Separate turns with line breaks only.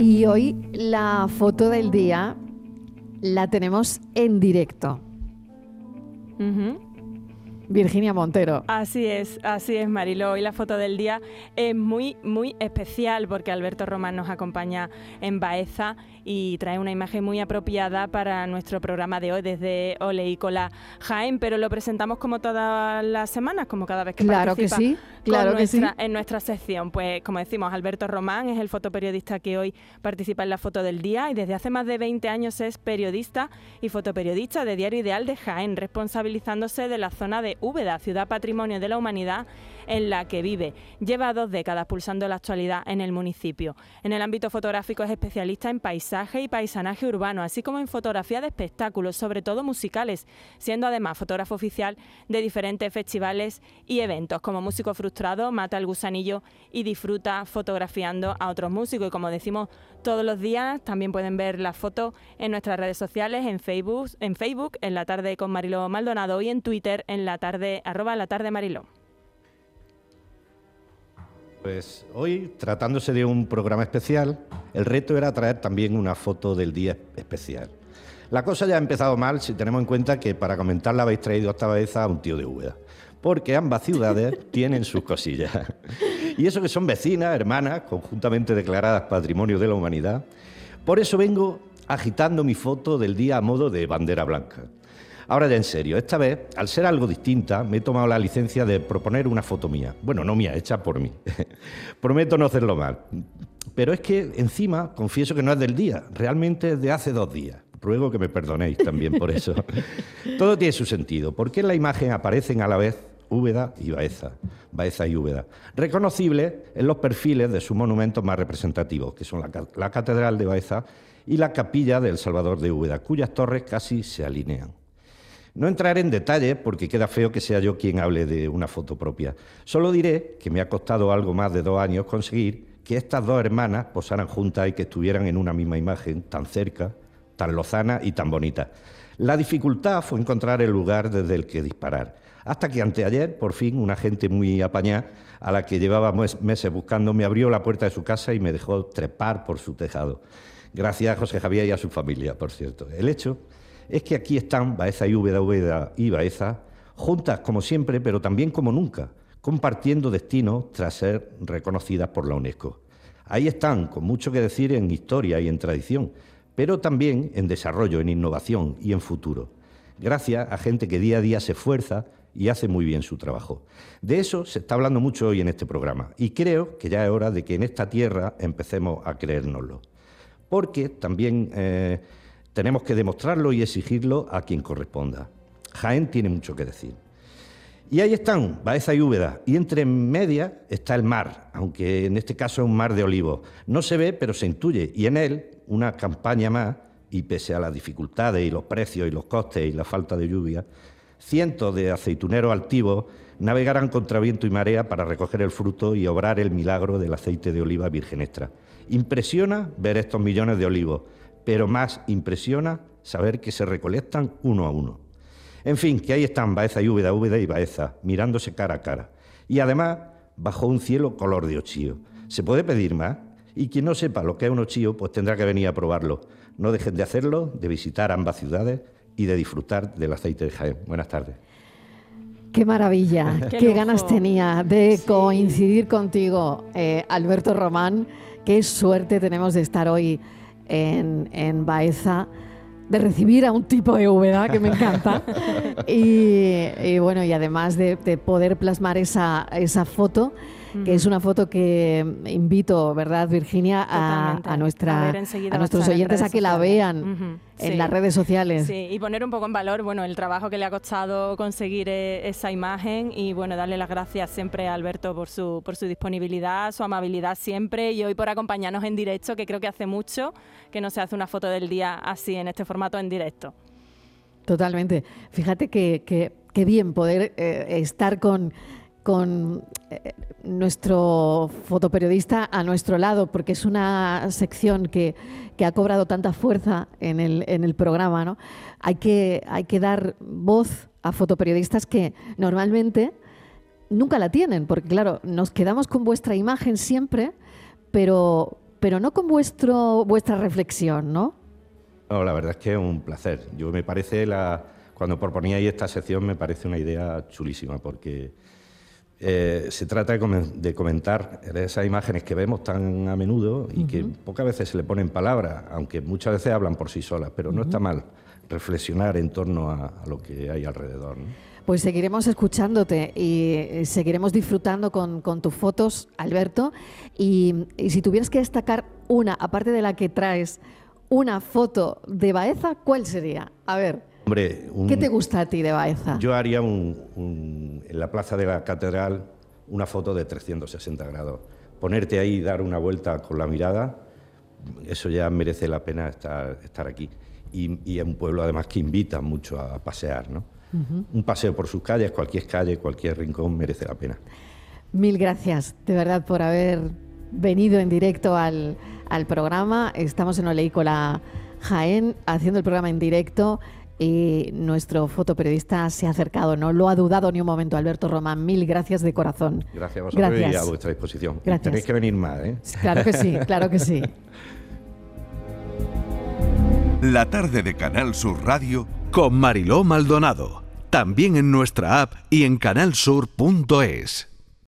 Y hoy la foto del día la tenemos en directo. Virginia Montero.
Así es, así es, Marilo. Hoy la foto del día es muy, muy especial porque Alberto Román nos acompaña en Baeza y trae una imagen muy apropiada para nuestro programa de hoy desde Oleícola Jaén, pero lo presentamos como todas las semanas, como cada vez que
claro
participa
que sí, claro
que
sí.
en nuestra sección. Pues como decimos, Alberto Román es el fotoperiodista que hoy participa en la foto del día y desde hace más de 20 años es periodista y fotoperiodista de Diario Ideal de Jaén, responsabilizándose de la zona de Úbeda, ciudad patrimonio de la humanidad en la que vive. Lleva dos décadas pulsando la actualidad en el municipio. En el ámbito fotográfico es especialista en paisaje y paisanaje urbano, así como en fotografía de espectáculos, sobre todo musicales, siendo además fotógrafo oficial de diferentes festivales y eventos. Como músico frustrado, mata el gusanillo y disfruta fotografiando a otros músicos. Y como decimos todos los días, también pueden ver las fotos en nuestras redes sociales, en Facebook, en Facebook, en la tarde con Mariló Maldonado y en Twitter en la tarde, arroba la tarde Mariló.
Pues hoy, tratándose de un programa especial, el reto era traer también una foto del día especial. La cosa ya ha empezado mal si tenemos en cuenta que para comentarla habéis traído esta vez a un tío de Úbeda, porque ambas ciudades tienen sus cosillas. Y eso que son vecinas, hermanas, conjuntamente declaradas Patrimonio de la Humanidad. Por eso vengo agitando mi foto del día a modo de bandera blanca. Ahora ya en serio, esta vez, al ser algo distinta, me he tomado la licencia de proponer una foto mía. Bueno, no mía, hecha por mí. Prometo no hacerlo mal. Pero es que encima confieso que no es del día, realmente es de hace dos días. Ruego que me perdonéis también por eso. Todo tiene su sentido. ¿Por qué en la imagen aparecen a la vez Úbeda y Baeza? Baeza y Úbeda. Reconocibles en los perfiles de sus monumentos más representativos, que son la, Catedral de Baeza y la Capilla del Salvador de Úbeda, cuyas torres casi se alinean. No entraré en detalles porque queda feo que sea yo quien hable de una foto propia. Solo diré que me ha costado algo más de dos años conseguir que estas dos hermanas posaran juntas y que estuvieran en una misma imagen, tan cerca, tan lozana y tan bonita. La dificultad fue encontrar el lugar desde el que disparar. Hasta que anteayer, por fin, una gente muy apañada, a la que llevaba meses buscando, me abrió la puerta de su casa y me dejó trepar por su tejado. Gracias a José Javier y a su familia, por cierto. El hecho es que aquí están Baeza y Úbeda, y Baeza, juntas como siempre, pero también como nunca, compartiendo destino tras ser reconocidas por la UNESCO. Ahí están, con mucho que decir en historia y en tradición, pero también en desarrollo, en innovación y en futuro, gracias a gente que día a día se esfuerza y hace muy bien su trabajo. De eso se está hablando mucho hoy en este programa y creo que ya es hora de que en esta tierra empecemos a creérnoslo. Porque también eh, tenemos que demostrarlo y exigirlo a quien corresponda. Jaén tiene mucho que decir. Y ahí están, Baeza y Úbeda, y entre medias está el mar, aunque en este caso es un mar de olivos. No se ve, pero se intuye, y en él una campaña más, y pese a las dificultades y los precios y los costes y la falta de lluvia, cientos de aceituneros altivos navegarán contra viento y marea para recoger el fruto y obrar el milagro del aceite de oliva virgen extra. Impresiona ver estos millones de olivos, pero más impresiona saber que se recolectan uno a uno. En fin, que ahí están Baeza y Úbeda, Úbeda y Baeza, mirándose cara a cara. Y además, bajo un cielo color de ochío. ¿Se puede pedir más? Y quien no sepa lo que es un ochío, pues tendrá que venir a probarlo. No dejen de hacerlo, de visitar ambas ciudades y de disfrutar del aceite de Jaén. Buenas tardes.
Qué maravilla, qué, ganas tenía de coincidir contigo, eh, Alberto Román. Qué suerte tenemos de estar hoy en, en Baeza de recibir a un tipo de Úbeda que me encanta. Y, bueno y además de, de poder plasmar esa, esa foto que es una foto que invito, ¿verdad, Virginia, a, nuestra, a, nuestros oyentes a que la vean en las redes sociales.
Sí, y poner un poco en valor, bueno, el trabajo que le ha costado conseguir eh, esa imagen y, bueno, darle las gracias siempre a Alberto por su, por su disponibilidad, su amabilidad siempre y hoy por acompañarnos en directo, que creo que hace mucho que no se hace una foto del día así, en este formato en directo.
Totalmente. Fíjate que, que, bien poder eh, estar con con eh, nuestro fotoperiodista a nuestro lado, porque es una sección que, ha cobrado tanta fuerza en el, en el programa. ¿no? Hay, que, hay que dar voz a fotoperiodistas que normalmente nunca la tienen, porque claro, nos quedamos con vuestra imagen siempre, pero pero no con vuestro, vuestra reflexión, ¿no?
No, la verdad es que es un placer. Yo me parece la cuando proponíais esta sección me parece una idea chulísima porque eh, se trata de, comentar esas imágenes que vemos tan a menudo y que pocas veces se le ponen palabras, aunque muchas veces hablan por sí solas, pero no está mal reflexionar en torno a, lo que hay alrededor.
Pues seguiremos escuchándote y eh, seguiremos disfrutando con, tus fotos, Alberto. Y, y, si tuvieras que destacar una, aparte de la que traes, una foto de Baeza, ¿cuál sería? A ver. ¿Qué te gusta a ti de Baeza?
Yo haría en la plaza de la catedral una foto de 360 grados. Ponerte ahí y dar una vuelta con la mirada, eso ya merece la pena estar, aquí. Y, es un pueblo además que invita mucho a pasear. ¿no? Un paseo por sus calles, cualquier calle, cualquier rincón merece la pena.
Mil gracias, de verdad, por haber venido en directo al, al programa. Estamos en Oleícola Jaén haciendo el programa en directo y nuestro fotoperiodista se ha acercado, no lo ha dudado ni un momento. Alberto Román, mil gracias de corazón.
Gracias a vosotros y a vuestra disposición. Tenéis que venir más, ¿eh?
Claro que sí, claro que sí.
La tarde de Canal Sur Radio con Mariló Maldonado. También en nuestra app y en canalsur.es.